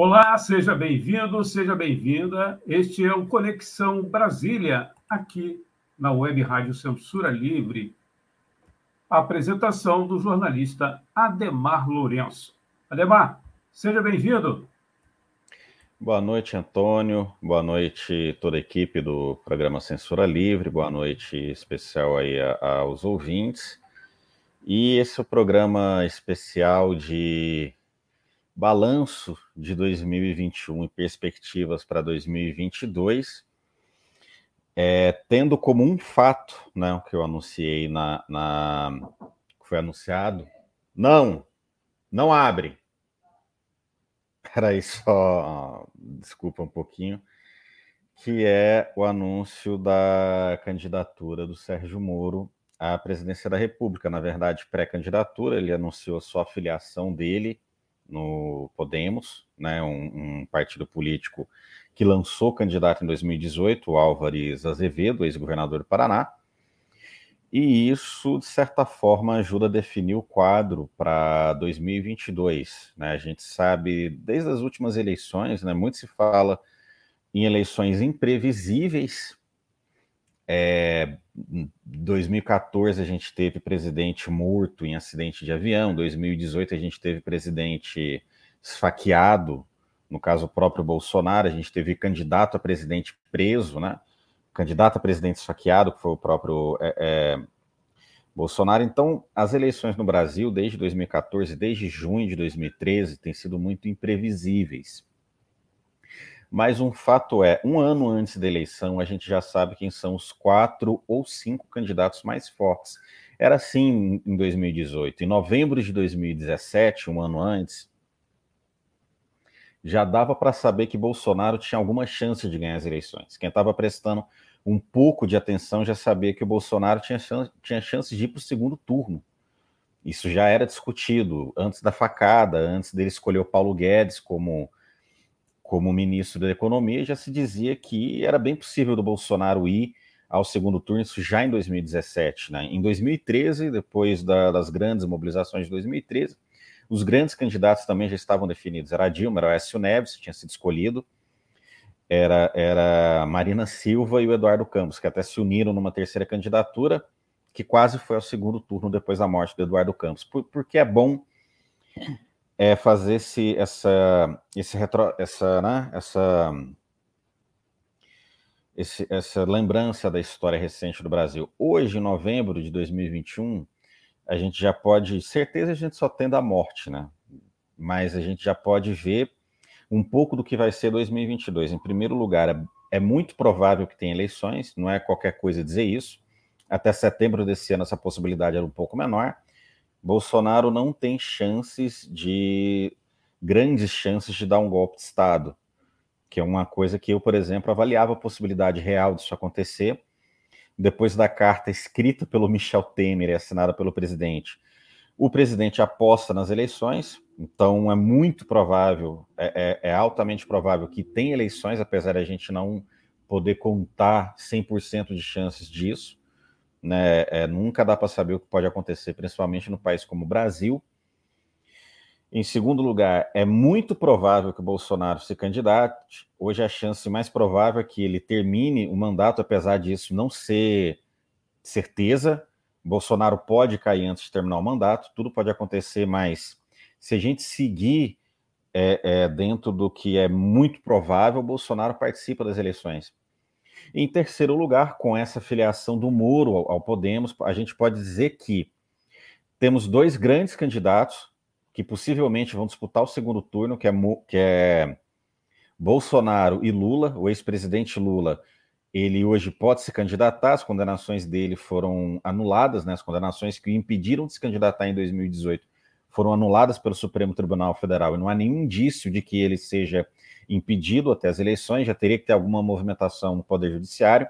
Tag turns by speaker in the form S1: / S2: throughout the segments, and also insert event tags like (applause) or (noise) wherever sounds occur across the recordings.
S1: Olá, seja bem-vindo, seja bem-vinda. Este é o Conexão Brasília, aqui na Web Rádio Censura Livre. A apresentação do jornalista Ademar Lourenço. Ademar, seja bem-vindo.
S2: Boa noite, Antônio. Boa noite, toda a equipe do programa Censura Livre. Boa noite especial aí aos ouvintes. E esse é o programa especial de balanço de 2021 e perspectivas para 2022, é, tendo como um fato, né, que eu anunciei na, na foi anunciado, não, não abre. Peraí só, desculpa um pouquinho, que é o anúncio da candidatura do Sérgio Moro à presidência da República. Na verdade, pré-candidatura, ele anunciou sua filiação dele no Podemos, né, um, um, partido político que lançou candidato em 2018, o Álvares Azevedo, ex-governador do Paraná, e isso, de certa forma, ajuda a definir o quadro para 2022. Né? A gente sabe, desde as últimas eleições, né, muito se fala em eleições imprevisíveis, é, 2014 a gente teve presidente morto em acidente de avião, 2018 a gente teve presidente esfaqueado, no caso o próprio Bolsonaro, a gente teve candidato a presidente preso, né? Candidato a presidente esfaqueado, que foi o próprio é, é, Bolsonaro. Então, as eleições no Brasil, desde 2014, desde junho de 2013, têm sido muito imprevisíveis. Mas um fato é, um ano antes da eleição, a gente já sabe quem são os quatro ou cinco candidatos mais fortes. Era assim em 2018. Em novembro de 2017, um ano antes, já dava para saber que Bolsonaro tinha alguma chance de ganhar as eleições. Quem estava prestando um pouco de atenção já sabia que o Bolsonaro tinha chance, tinha chance de ir para o segundo turno. Isso já era discutido antes da facada, antes dele escolher o Paulo Guedes como como ministro da Economia, já se dizia que era bem possível do Bolsonaro ir ao segundo turno, isso já em 2017. Né? Em 2013, depois da, das grandes mobilizações de 2013, os grandes candidatos também já estavam definidos. Era Dilma, era Écio Neves, que tinha sido escolhido, era, era Marina Silva e o Eduardo Campos, que até se uniram numa terceira candidatura, que quase foi ao segundo turno depois da morte do Eduardo Campos. Por, porque é bom é fazer esse, essa, esse retro, essa, né, essa, esse, essa lembrança da história recente do Brasil. Hoje, em novembro de 2021, a gente já pode, certeza a gente só tendo a morte, né? Mas a gente já pode ver um pouco do que vai ser 2022. Em primeiro lugar, é, é muito provável que tenha eleições, não é qualquer coisa dizer isso. Até setembro desse ano, essa possibilidade era um pouco menor. Bolsonaro não tem chances de grandes chances de dar um golpe de Estado, que é uma coisa que eu, por exemplo, avaliava a possibilidade real disso acontecer depois da carta escrita pelo Michel Temer e assinada pelo presidente. O presidente aposta nas eleições, então é muito provável, é, é, é altamente provável que tenha eleições, apesar de a gente não poder contar 100% de chances disso né? É, nunca dá para saber o que pode acontecer, principalmente no país como o Brasil. Em segundo lugar, é muito provável que o Bolsonaro se candidate. Hoje a chance mais provável é que ele termine o mandato, apesar disso não ser certeza. Bolsonaro pode cair antes de terminar o mandato, tudo pode acontecer, mas se a gente seguir é, é, dentro do que é muito provável, Bolsonaro participa das eleições. Em terceiro lugar, com essa filiação do Moro ao, Podemos, a gente pode dizer que temos dois grandes candidatos que possivelmente vão disputar o segundo turno, que é, que é Bolsonaro e Lula. O ex-presidente Lula, ele hoje pode se candidatar, as condenações dele foram anuladas, né? as condenações que o impediram de se candidatar em 2018 foram anuladas pelo Supremo Tribunal Federal e não há nenhum indício de que ele seja impedido até as eleições, já teria que ter alguma movimentação no Poder Judiciário.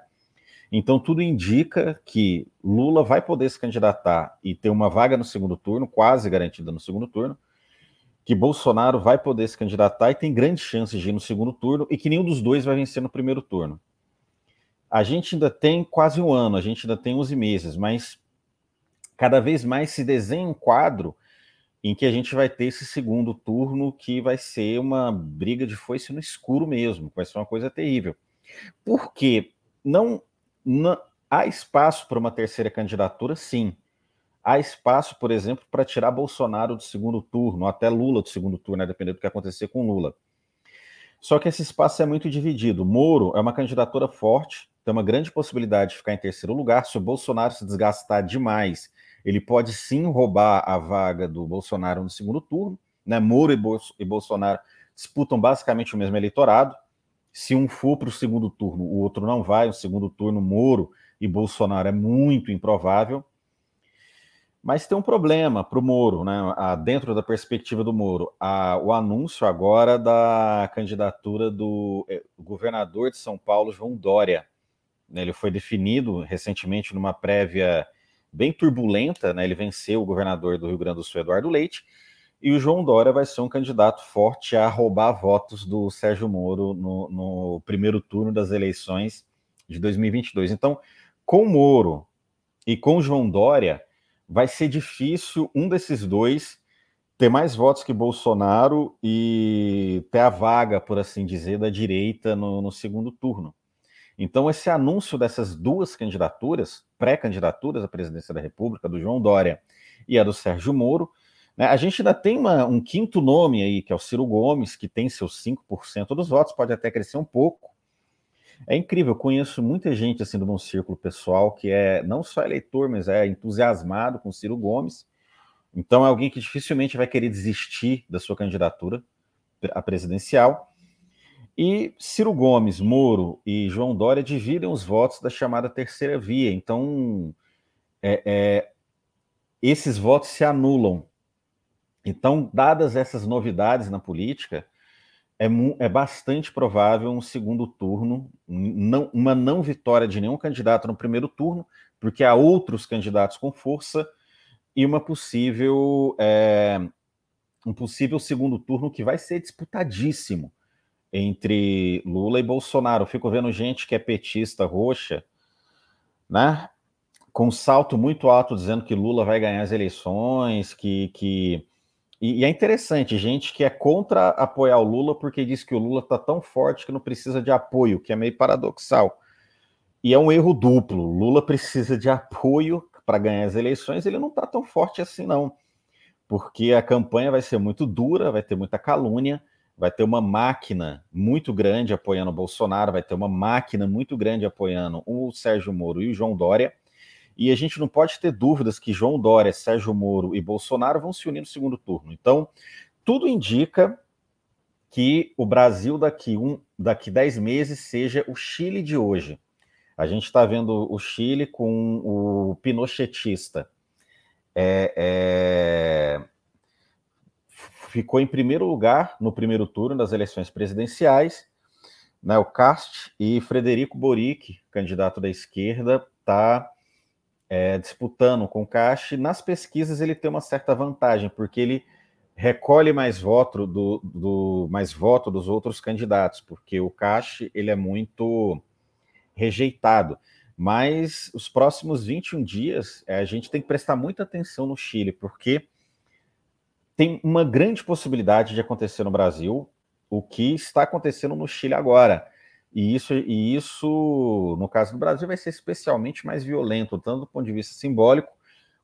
S2: Então, tudo indica que Lula vai poder se candidatar e ter uma vaga no segundo turno, quase garantida no segundo turno, que Bolsonaro vai poder se candidatar e tem grandes chances de ir no segundo turno e que nenhum dos dois vai vencer no primeiro turno. A gente ainda tem quase um ano, a gente ainda tem 11 meses, mas cada vez mais se desenha um quadro em que a gente vai ter esse segundo turno que vai ser uma briga de foice no escuro mesmo, vai ser uma coisa terrível. Porque não, não há espaço para uma terceira candidatura, sim. Há espaço, por exemplo, para tirar Bolsonaro do segundo turno, até Lula do segundo turno, né, dependendo do que acontecer com Lula. Só que esse espaço é muito dividido. Moro é uma candidatura forte, tem uma grande possibilidade de ficar em terceiro lugar. Se o Bolsonaro se desgastar demais ele pode sim roubar a vaga do Bolsonaro no segundo turno. Né? Moro e, e Bolsonaro disputam basicamente o mesmo eleitorado. Se um for para o segundo turno, o outro não vai. O segundo turno, Moro e Bolsonaro é muito improvável. Mas tem um problema para o Moro, né? dentro da perspectiva do Moro. A, o anúncio agora da candidatura do eh, governador de São Paulo, João Dória. Né? Ele foi definido recentemente numa prévia bem turbulenta, né? Ele venceu o governador do Rio Grande do Sul, Eduardo Leite, e o João Dória vai ser um candidato forte a roubar votos do Sérgio Moro no, no primeiro turno das eleições de 2022. Então, com Moro e com João Dória, vai ser difícil um desses dois ter mais votos que Bolsonaro e ter a vaga, por assim dizer, da direita no, no segundo turno. Então, esse anúncio dessas duas candidaturas, pré-candidaturas à presidência da República, do João Dória e a do Sérgio Moro, né, a gente ainda tem uma, um quinto nome aí, que é o Ciro Gomes, que tem seus 5% dos votos, pode até crescer um pouco. É incrível, eu conheço muita gente assim do meu círculo pessoal que é não só eleitor, mas é entusiasmado com Ciro Gomes. Então é alguém que dificilmente vai querer desistir da sua candidatura à presidencial. E Ciro Gomes, Moro e João Dória dividem os votos da chamada terceira via. Então, é, é, esses votos se anulam. Então, dadas essas novidades na política, é, é bastante provável um segundo turno, não, uma não vitória de nenhum candidato no primeiro turno, porque há outros candidatos com força, e uma possível, é, um possível segundo turno que vai ser disputadíssimo entre Lula e Bolsonaro. Fico vendo gente que é petista roxa, né? Com um salto muito alto dizendo que Lula vai ganhar as eleições, que. que... E, e é interessante, gente que é contra apoiar o Lula porque diz que o Lula está tão forte que não precisa de apoio, que é meio paradoxal. E é um erro duplo. Lula precisa de apoio para ganhar as eleições, ele não está tão forte assim, não. Porque a campanha vai ser muito dura, vai ter muita calúnia, vai ter uma máquina muito grande apoiando o Bolsonaro, vai ter uma máquina muito grande apoiando o Sérgio Moro e o João Dória. E a gente não pode ter dúvidas que João Dória, Sérgio Moro e Bolsonaro vão se unir no segundo turno. Então, tudo indica que o Brasil daqui um, daqui dez meses seja o Chile de hoje. A gente está vendo o Chile com o pinochetista. É, é, ficou em primeiro lugar no primeiro turno das eleições presidenciais. Né, o Cast e Frederico Boric, candidato da esquerda, está é, disputando com o Cast. Nas pesquisas ele tem uma certa vantagem, porque ele recolhe mais voto do, do mais voto dos outros candidatos, porque o Cast ele é muito rejeitado. Mas os próximos 21 dias é, a gente tem que prestar muita atenção no Chile, porque tem uma grande possibilidade de acontecer no Brasil o que está acontecendo no Chile agora. E isso, e isso, no caso do Brasil, vai ser especialmente mais violento, tanto do ponto de vista simbólico,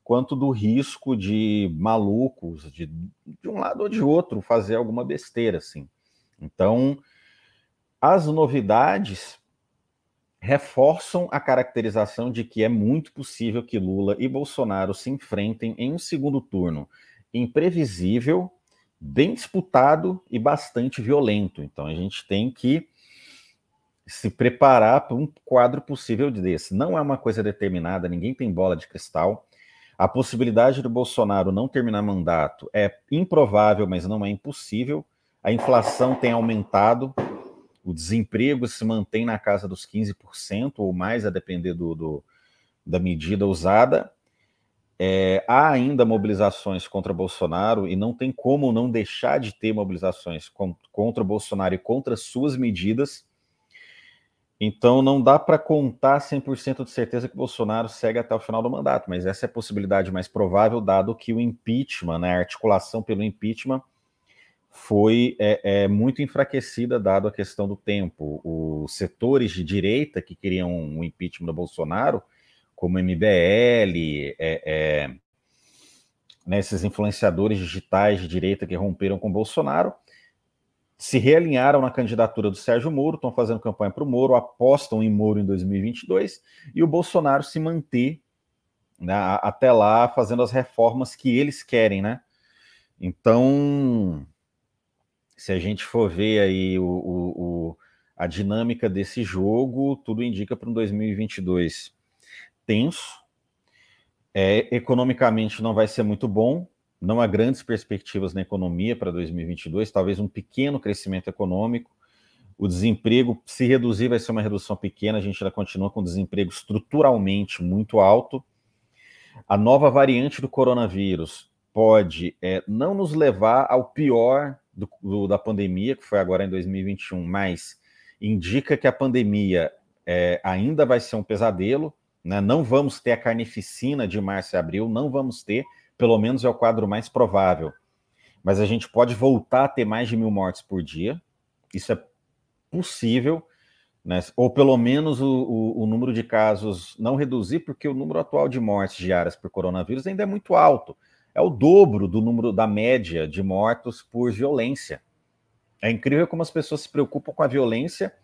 S2: quanto do risco de malucos, de, de um lado ou de outro, fazer alguma besteira, assim. Então, as novidades reforçam a caracterização de que é muito possível que Lula e Bolsonaro se enfrentem em um segundo turno imprevisível, bem disputado e bastante violento. Então a gente tem que se preparar para um quadro possível desse. Não é uma coisa determinada, ninguém tem bola de cristal, A possibilidade do Bolsonaro não terminar mandato é improvável, mas não é impossível. A inflação tem aumentado, o desemprego se mantém na casa dos 15% ou mais, a depender do, do da medida usada. É, há ainda mobilizações contra Bolsonaro e não tem como não deixar de ter mobilizações contra Bolsonaro e contra suas medidas. Então não dá para contar 100% de certeza que Bolsonaro segue até o final do mandato, mas essa é a possibilidade mais provável, dado que o impeachment, né, a articulação pelo impeachment, foi é, é, muito enfraquecida, dado a questão do tempo. Os setores de direita que queriam o impeachment do Bolsonaro como MBL, é, é, né, esses influenciadores digitais de direita que romperam com Bolsonaro, se realinharam na candidatura do Sérgio Moro, estão fazendo campanha para o Moro, apostam em Moro em 2022, e o Bolsonaro se manter né, até lá fazendo as reformas que eles querem, né? Então, se a gente for ver aí o, o, o a dinâmica desse jogo, tudo indica para um 2022 tenso. É, economicamente não vai ser muito bom, não há grandes perspectivas na economia para 2022, talvez um pequeno crescimento econômico. O desemprego, se reduzir, vai ser uma redução pequena, a gente ainda continua com desemprego estruturalmente muito alto. A nova variante do coronavírus pode é, não nos levar ao pior do, do, da pandemia, que foi agora em 2021, mas indica que a pandemia é, ainda vai ser um pesadelo, né? Não vamos ter a carnificina de março e abril, não vamos ter, pelo menos é o quadro mais provável. Mas a gente pode voltar a ter mais de mil mortes por dia, isso é possível, né? ou pelo menos o, o, o número de casos não reduzir, porque o número atual de mortes diárias por coronavírus ainda é muito alto. É o dobro do número da média de mortos por violência. É incrível como as pessoas se preocupam com a violência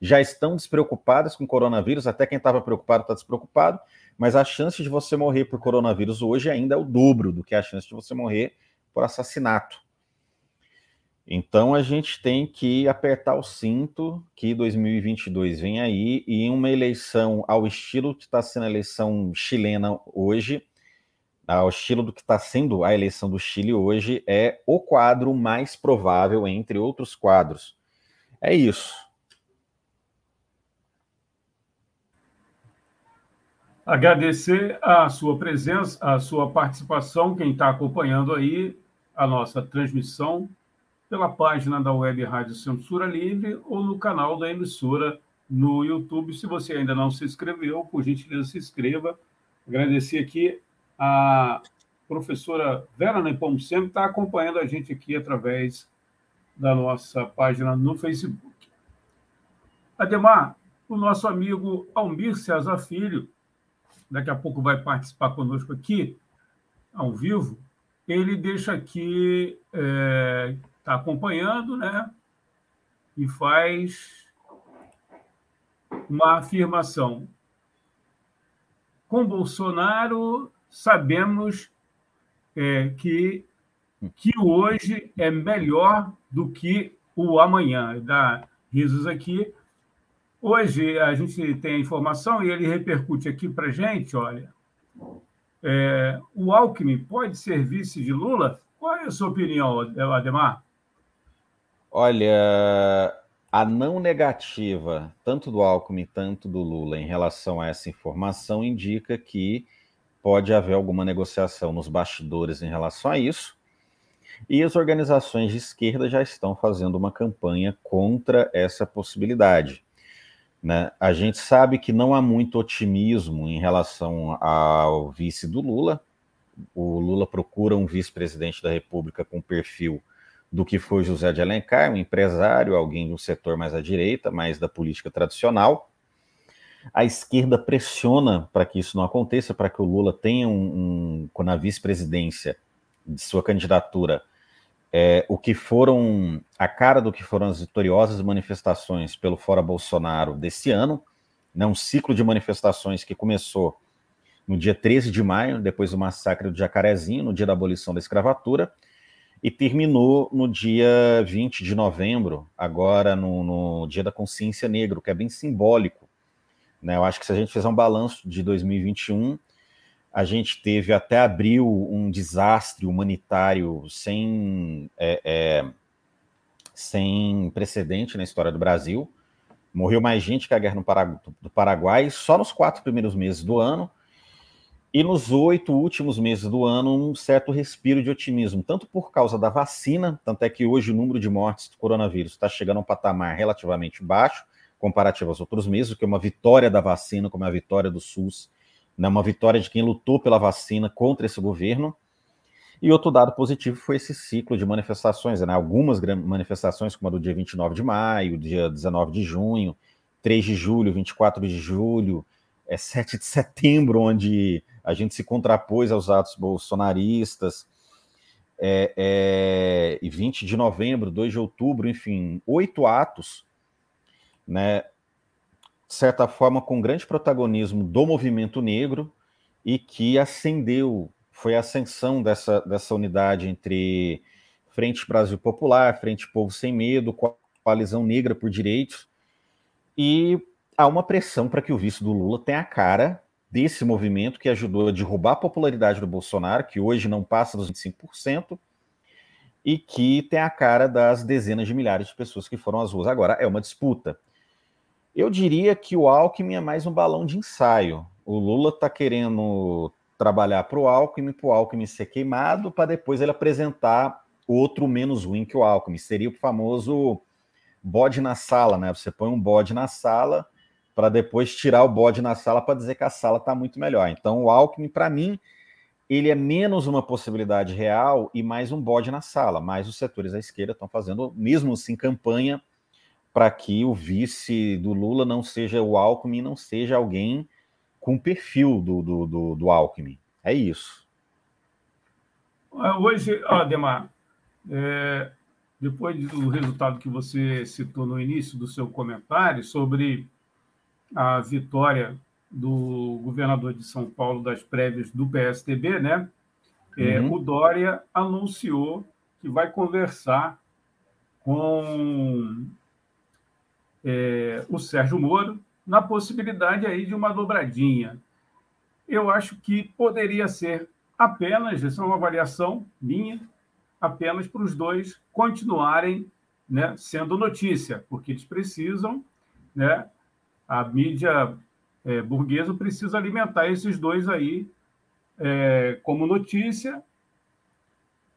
S2: já estão despreocupadas com coronavírus, até quem estava preocupado está despreocupado, mas a chance de você morrer por coronavírus hoje ainda é o dobro do que a chance de você morrer por assassinato. Então a gente tem que apertar o cinto que 2022 vem aí e uma eleição ao estilo que está sendo a eleição chilena hoje, ao estilo do que está sendo a eleição do Chile hoje, é o quadro mais provável entre outros quadros. É isso.
S1: Agradecer a sua presença, a sua participação, quem está acompanhando aí a nossa transmissão pela página da Web Rádio Censura Livre ou no canal da emissora no YouTube. Se você ainda não se inscreveu, por gentileza, se inscreva. Agradecer aqui a professora Vera Nepomuceno, que está acompanhando a gente aqui através da nossa página no Facebook. Ademar, o nosso amigo Almir César Filho daqui a pouco vai participar conosco aqui, ao vivo, ele deixa aqui, está é, tá acompanhando, né? E faz uma afirmação. Com Bolsonaro, sabemos é, que, que hoje é melhor do que o amanhã. Dá risos aqui, Hoje a gente tem a informação e ele repercute aqui para gente, olha, é, o Alckmin pode ser vice de Lula? Qual é a sua opinião, Ademar?
S2: Olha, a não negativa, tanto do Alckmin, tanto do Lula, em relação a essa informação, indica que pode haver alguma negociação nos bastidores em relação a isso. E as organizações de esquerda já estão fazendo uma campanha contra essa possibilidade. Né? A gente sabe que não há muito otimismo em relação ao vice do Lula. O Lula procura um vice-presidente da República com perfil do que foi José de Alencar, um empresário, alguém de um setor mais à direita, mais da política tradicional. A esquerda pressiona para que isso não aconteça, para que o Lula tenha um, um na vice-presidência de sua candidatura é, o que foram a cara do que foram as vitoriosas manifestações pelo Fora Bolsonaro desse ano, né, um ciclo de manifestações que começou no dia 13 de maio, depois do massacre do Jacarezinho, no dia da abolição da escravatura, e terminou no dia 20 de novembro, agora no, no dia da consciência negra, que é bem simbólico. Né? Eu acho que se a gente fizer um balanço de 2021, A gente teve até abril um desastre humanitário sem, é, é, sem precedente na história do Brasil. Morreu mais gente que a guerra no Paraguai, do Paraguai só nos quatro primeiros meses do ano. E nos oito últimos meses do ano, um certo respiro de otimismo, tanto por causa da vacina, tanto é que hoje o número de mortes do coronavírus está chegando a um patamar relativamente baixo, comparativo aos outros meses, o que é uma vitória da vacina, como é a vitória do SUS, né, uma vitória de quem lutou pela vacina contra esse governo. E outro dado positivo foi esse ciclo de manifestações, né, algumas manifestações, como a do dia 29 de maio, dia 19 de junho, 3 de julho, 24 de julho, é 7 de setembro, onde a gente se contrapôs aos atos bolsonaristas, é, é, e 20 de novembro, 2 de outubro, enfim, oito atos né, de certa forma, com grande protagonismo do movimento negro e que ascendeu, foi a ascensão dessa, dessa unidade entre Frente Brasil Popular, Frente Povo Sem Medo, Coalizão Negra por Direitos, e há uma pressão para que o vice do Lula tenha a cara desse movimento que ajudou a derrubar a popularidade do Bolsonaro, que hoje não passa dos 25%, e que tem a cara das dezenas de milhares de pessoas que foram às ruas. Agora, é uma disputa. Eu diria que o Alckmin é mais um balão de ensaio. O Lula está querendo trabalhar para o Alckmin, para o Alckmin ser queimado, para depois ele apresentar outro menos ruim que o Alckmin. Seria o famoso bode na sala, né? Você põe um bode na sala para depois tirar o bode na sala para dizer que a sala está muito melhor. Então, o Alckmin, para mim, ele é menos uma possibilidade real e mais um bode na sala. Mas os setores da esquerda estão fazendo, mesmo assim, campanha para que o vice do Lula não seja o Alckmin, não seja alguém com perfil do, do, do, do Alckmin. É isso.
S1: Hoje, Ademar, é, depois do resultado que você citou no início do seu comentário sobre a vitória do governador de São Paulo das prévias do PSDB, né? É, uhum. O Dória anunciou que vai conversar com é, o Sérgio Moro na possibilidade aí de uma dobradinha. Eu acho que poderia ser apenas, essa é uma avaliação minha, apenas para os dois continuarem né, sendo notícia, porque eles precisam, né, a mídia é, burguesa precisa alimentar esses dois aí é, como notícia,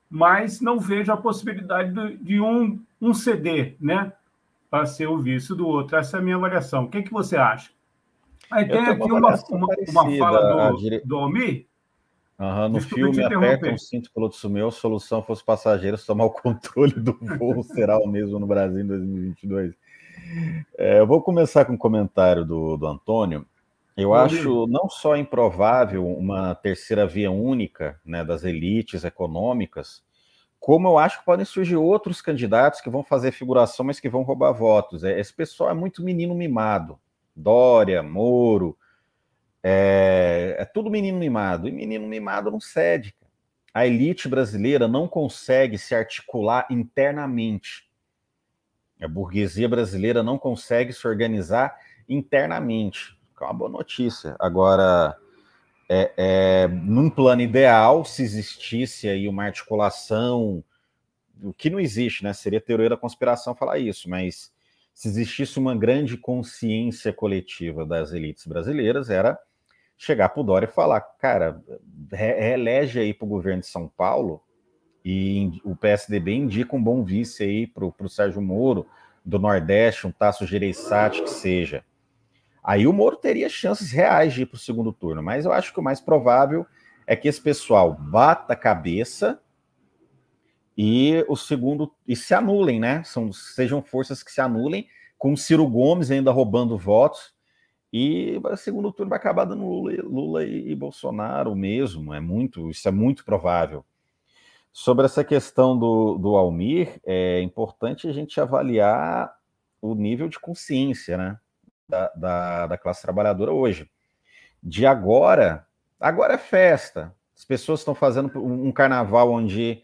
S1: mas não vejo a possibilidade de, de um, um CD, né? Para ser o vice do outro. Essa é a minha avaliação. O que, é que você acha? Aí tem aqui uma, uma, uma, fala do, dire... do Almir.
S2: Uhum, no filme, aperta um cinto piloto a solução fosse passageiros tomar o (laughs) controle do voo, será o mesmo no Brasil em 2022. É, eu vou começar com um comentário do, do Antônio. Eu acho não só improvável uma terceira via única né, das elites econômicas, como eu acho que podem surgir outros candidatos que vão fazer figuração, mas que vão roubar votos. É, esse pessoal é muito menino mimado. Dória, Moro, é, é tudo menino mimado. E menino mimado não cede. A elite brasileira não consegue se articular internamente. A burguesia brasileira não consegue se organizar internamente. É uma boa notícia. Agora, é, é, num plano ideal, se existisse aí uma articulação, o que não existe, né? Seria teoria da conspiração falar isso, mas se existisse uma grande consciência coletiva das elites brasileiras, era chegar para o Dória e falar, cara, reelege aí para o governo de São Paulo e o PSDB indica um bom vice aí para o Sérgio Moro, do Nordeste, um Tasso Gereissati, que seja. Aí o Moro teria chances reais de ir para o segundo turno, mas eu acho que o mais provável é que esse pessoal bata a cabeça e o segundo e se anulem, né? São, sejam forças que se anulem, com o Ciro Gomes ainda roubando votos, e o segundo turno vai acabar dando Lula, Lula e, e Bolsonaro mesmo. É muito, isso é muito provável. Sobre essa questão do, do Almir, é importante a gente avaliar o nível de consciência, né? Da, da, da classe trabalhadora hoje. De agora, agora é festa. As pessoas estão fazendo um carnaval onde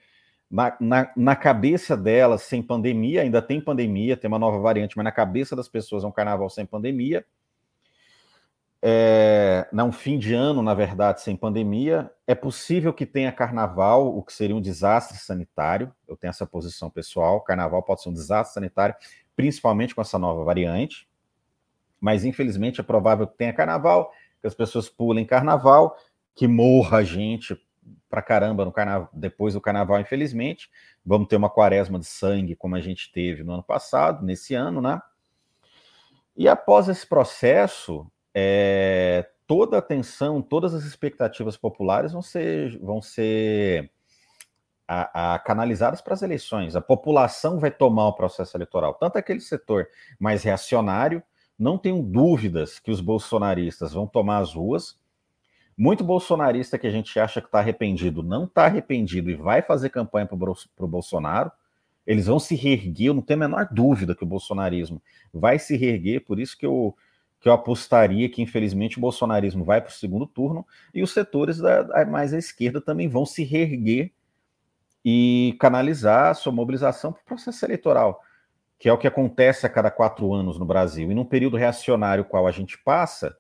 S2: na, na, na, cabeça delas, sem pandemia, ainda tem pandemia, tem uma nova variante, mas na cabeça das pessoas é um carnaval sem pandemia. é, não fim de ano, na verdade, sem pandemia. É possível que tenha carnaval, o que seria um desastre sanitário. Eu tenho essa posição pessoal. Carnaval pode ser um desastre sanitário, principalmente com essa nova variante. Mas infelizmente é provável que tenha carnaval, que as pessoas pulem carnaval, que morra gente pra caramba no carnaval, depois do carnaval, infelizmente. Vamos ter uma quaresma de sangue, como a gente teve no ano passado, nesse ano, né? E após esse processo, é, toda a atenção, todas as expectativas populares vão ser, vão ser a, a, canalizadas para as eleições. A população vai tomar o processo eleitoral, tanto aquele setor mais reacionário, não tenho dúvidas que os bolsonaristas vão tomar as ruas. Muito bolsonarista que a gente acha que está arrependido, não está arrependido e vai fazer campanha para o Bolsonaro. Eles vão se reerguer, eu não tenho a menor dúvida que o bolsonarismo vai se reerguer, por isso que eu, que eu apostaria que, infelizmente, o bolsonarismo vai para o segundo turno e os setores da, da, mais à esquerda também vão se reerguer e canalizar a sua mobilização para o processo eleitoral, que é o que acontece a cada quatro anos no Brasil. E num período reacionário qual a gente passa,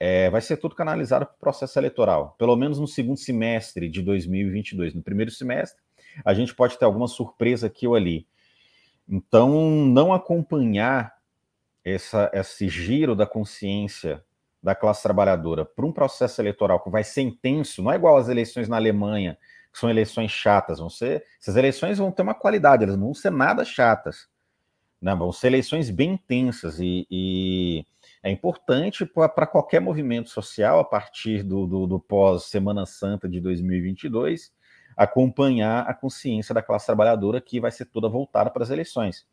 S2: é, vai ser tudo canalizado para o processo eleitoral, pelo menos no segundo semestre de 2022. No primeiro semestre, a gente pode ter alguma surpresa aqui ou ali. Então, não acompanhar essa, esse giro da consciência da classe trabalhadora para um processo eleitoral que vai ser intenso, não é igual às eleições na Alemanha, que são eleições chatas, vão ser. Essas eleições vão ter uma qualidade, elas não vão ser nada chatas. Né? Vão ser eleições bem intensas e, e é importante para qualquer movimento social a partir do, do, do pós-Semana Santa de 2022 acompanhar a consciência da classe trabalhadora que vai ser toda voltada para as eleições.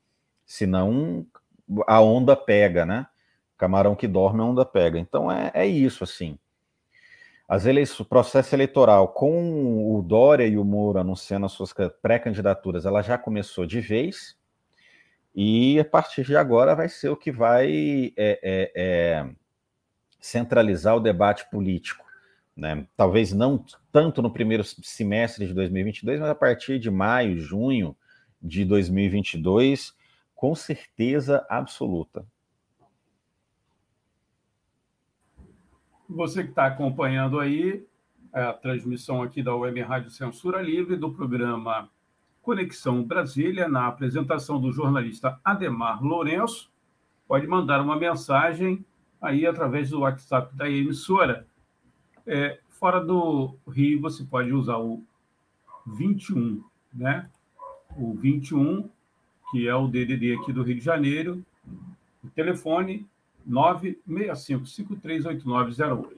S2: Senão a onda pega, né? Camarão que dorme, a onda pega. Então é, é isso, assim. As eleições, o processo eleitoral com o Dória e o Moro anunciando as suas pré-candidaturas, ela já começou de vez. E a partir de agora vai ser o que vai é, é, é, centralizar o debate político. Né? Talvez não tanto no primeiro semestre de 2022, mas a partir de maio, junho de 2022, com certeza absoluta.
S1: Você que está acompanhando aí a transmissão aqui da Web Rádio Censura Livre do programa Conexão Brasília, na apresentação do jornalista Ademar Lourenço, pode mandar uma mensagem aí através do WhatsApp da emissora. É, fora do Rio, você pode usar o 21, né? O 21 que é o DDD aqui do Rio de Janeiro, o telefone 965-538908.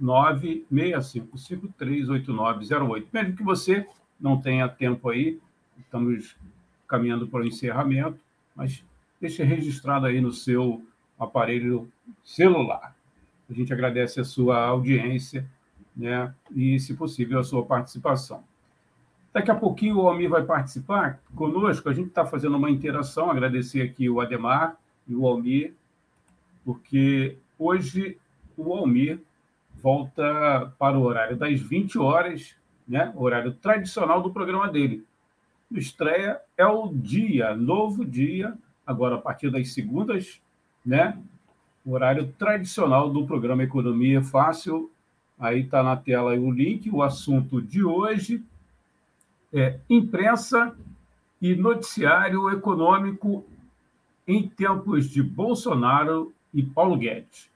S1: 965-538908. Mesmo que você não tenha tempo aí, estamos caminhando para o encerramento, mas deixe registrado aí no seu aparelho celular. A gente agradece a sua audiência né, e, se possível, a sua participação. Daqui a pouquinho o Almir vai participar conosco. A gente está fazendo uma interação. Agradecer aqui o Ademar e o Almir, porque hoje o Almir volta para o horário das 20 horas, né? horário tradicional do programa dele. Estreia é o dia, novo dia, agora a partir das segundas, né? Horário tradicional do programa Economia Fácil. Aí está na tela o link, o assunto de hoje é, imprensa e noticiário econômico em tempos de Bolsonaro e Paulo Guedes.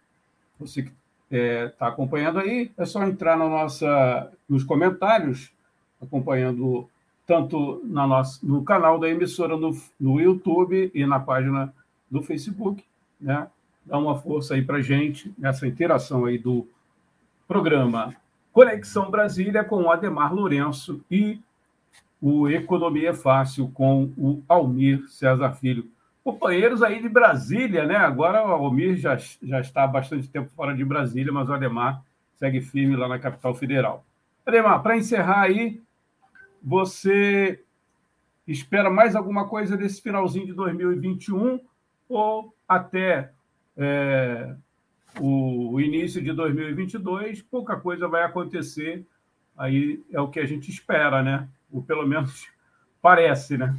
S1: Você que está é, tá acompanhando aí, é só entrar na nossa, nos comentários, acompanhando tanto na nossa, no canal da emissora no, no YouTube e na página do Facebook, né? Dá uma força aí para gente nessa interação aí do programa Conexão Brasília com o Ademar Lourenço e o Economia é Fácil com o Almir César Filho. Companheiros aí de Brasília, né? Agora o Almir já, já está há bastante tempo fora de Brasília, mas o Ademar segue firme lá na capital federal. Ademar, para encerrar aí, você espera mais alguma coisa desse finalzinho de 2021 ou até é, o, início de 2022 pouca coisa vai acontecer? Aí é o que a gente espera, né? ou pelo menos (laughs) parece, né?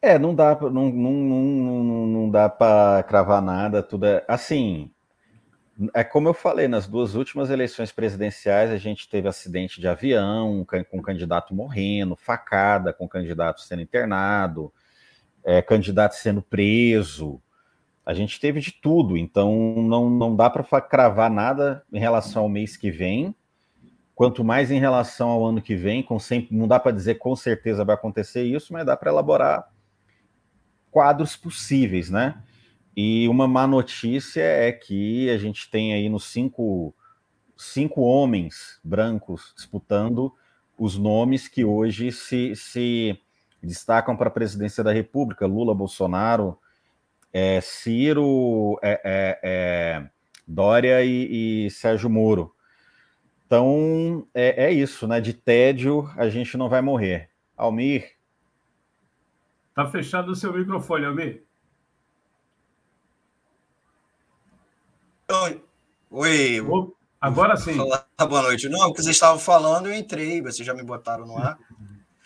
S2: É, não dá, não, não, não, não dá para cravar nada, tudo é assim. É como eu falei, nas duas últimas eleições presidenciais, a gente teve acidente de avião, com candidato morrendo, facada com candidato sendo internado, é, candidato sendo preso. A gente teve de tudo, então não, não dá para cravar nada em relação ao mês que vem, quanto mais em relação ao ano que vem, com sempre, não dá para dizer com certeza vai acontecer isso, mas dá para elaborar quadros possíveis, né? E uma má notícia é que a gente tem aí nos cinco, cinco homens brancos disputando os nomes que hoje se, se destacam para a presidência da República: Lula, Bolsonaro, é, Ciro, é, é, é Dória e, e, Sérgio Moro. Então é, é, isso, né? De tédio a gente não vai morrer. Almir.
S1: Tá fechado o seu microfone, Almir.
S3: Oi.
S1: Agora sim.
S3: Olá, (laughs) boa noite. Não, o que vocês estavam falando, eu entrei, vocês já me botaram no ar.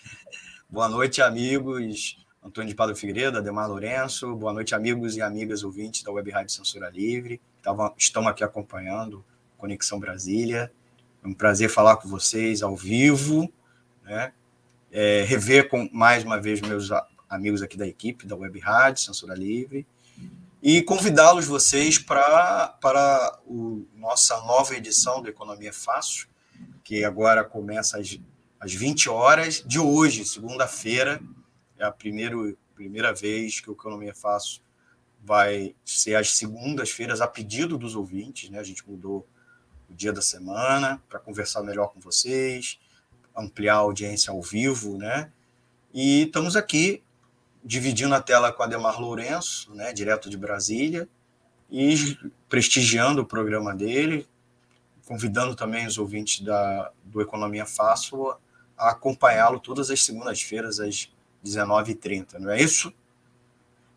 S3: (laughs) boa noite, amigos. Antônio de Padre Figueiredo, Ademar Lourenço. Boa noite, amigos e amigas ouvintes da Web Rádio Censura Livre. Tavam, estão aqui acompanhando Conexão Brasília. É um prazer falar com vocês ao vivo, né? É, rever com mais uma vez meus amigos aqui da equipe da Web Rádio Censura Livre e convidá-los vocês para para nossa nova edição do Economia Fácil, que agora começa às, às 20 horas de hoje, segunda-feira. É a primeiro, primeira vez que o Economia Fácil vai ser às segundas-feiras, a pedido dos ouvintes. Né? A gente mudou o dia da semana para conversar melhor com vocês, ampliar a audiência ao vivo. Né? E estamos aqui dividindo a tela com Ademar Lourenço, né, direto de Brasília, e prestigiando o programa dele, convidando também os ouvintes da, do Economia Fácil a acompanhá-lo todas as segundas-feiras às 19h30, não é isso?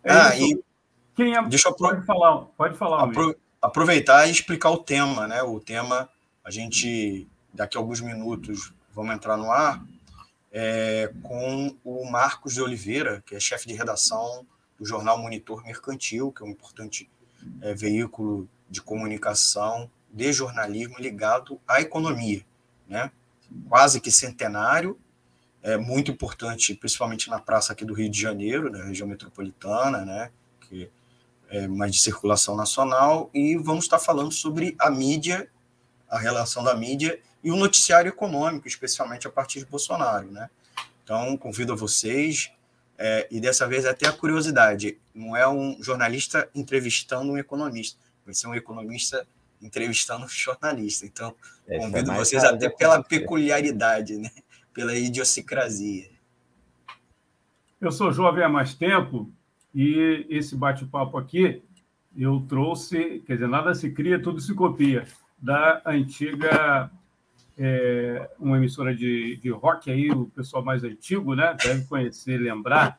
S1: É ah, isso. e quem é... Deixa eu pode falar, pode falar.
S3: Apro... Aproveitar e explicar o tema, né? O tema a gente daqui a alguns minutos vamos entrar no ar, é, com o Marcos de Oliveira, que é chefe de redação do jornal Monitor Mercantil, que é um importante é, veículo de comunicação de jornalismo ligado à economia, né? Quase que centenário, é muito importante, principalmente na praça aqui do Rio de Janeiro, na região metropolitana, né? Que é mais de circulação nacional, e vamos estar falando sobre a mídia, a relação da mídia e o noticiário econômico, especialmente a partir de Bolsonaro, né? Então, convido a vocês, é, e dessa vez até a curiosidade, não é um jornalista entrevistando um economista, vai ser um economista entrevistando um jornalista. Então, Esse é convido é vocês até pela peculiaridade, né? pela idiosincrasia.
S1: Eu sou jovem há mais tempo e esse bate-papo aqui eu trouxe, quer dizer, nada se cria, tudo se copia, da antiga é, uma emissora de, de rock aí, o pessoal mais antigo, né, deve conhecer, lembrar,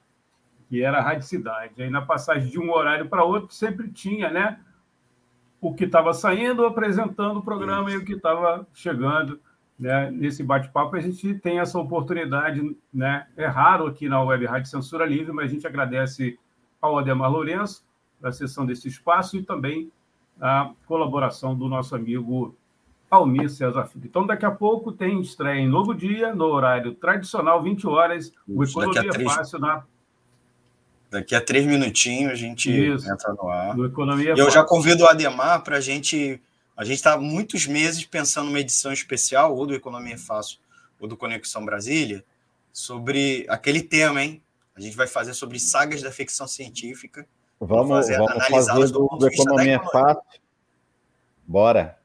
S1: que era a Rádio Cidade. Aí na passagem de um horário para outro sempre tinha, né, o que estava saindo, apresentando o programa e o que estava chegando. Né? Nesse bate-papo a gente tem essa oportunidade, né? É raro aqui na Web Rádio Censura Livre, mas a gente agradece ao Ademar Lourenço da sessão desse espaço e também a colaboração do nosso amigo Almir César Filho. Então, daqui a pouco tem estreia em Novo Dia, no horário tradicional, 20 horas, o Economia três... Fácil na.
S3: Daqui a três minutinhos a gente Isso. entra no ar.
S1: No Economia
S3: Eu Fácil. já convido o Ademar para a gente. A gente está muitos meses pensando numa edição especial, ou do Economia Fácil, ou do Conexão Brasília, sobre aquele tema, hein? A gente vai fazer sobre sagas da ficção científica.
S2: Vamos fazer, vamos fazer do, do Economia Fácil. Bora.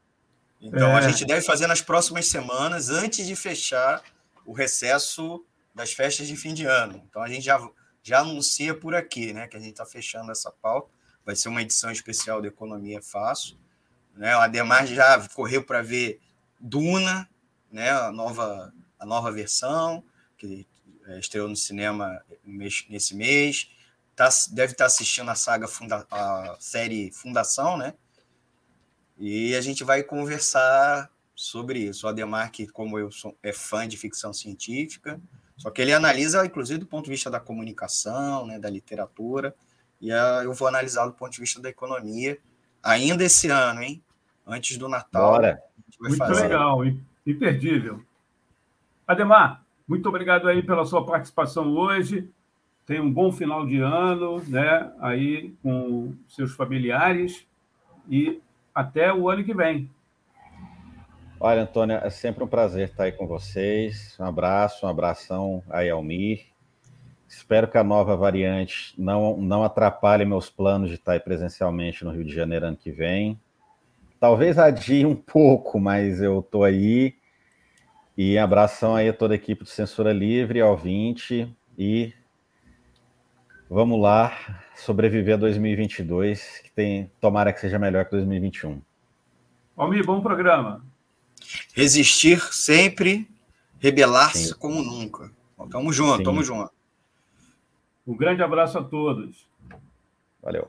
S3: Então, é. a gente deve fazer nas próximas semanas, antes de fechar o recesso das festas de fim de ano. Então, a gente já, já anuncia por aqui, né, que a gente está fechando essa pauta. Vai ser uma edição especial da Economia Fácil. Né? O Ademar já correu para ver Duna, né, a, nova, a nova versão, que é, estreou no cinema nesse mês. Tá, deve estar tá assistindo a saga, funda, a série Fundação, né? E a gente vai conversar sobre isso. O Ademar, que como eu sou, é fã de ficção científica, só que ele analisa, inclusive, do ponto de vista da comunicação, né, da literatura, e a, eu vou analisar do ponto de vista da economia, ainda esse ano, hein? antes do Natal.
S2: Bora.
S1: Muito fazer. legal, imperdível. Ademar, muito obrigado aí pela sua participação hoje. Tenha um bom final de ano, né? Aí com seus familiares e até o ano que vem.
S2: Olha, Antônio, é sempre um prazer estar aí com vocês. Um abraço, um abração aí, Almir. Espero que a nova variante não, não atrapalhe meus planos de estar aí presencialmente no Rio de Janeiro ano que vem. Talvez adie um pouco, mas eu estou aí. E abração aí a toda a equipe do Censura Livre, ao 20. E vamos lá sobreviver a 2022, que tem, tomara que seja melhor que 2021.
S1: Almir, bom programa.
S3: Resistir sempre, rebelar-se como nunca. Tamo junto, Sim. tamo junto.
S1: Um grande abraço a todos.
S2: Valeu.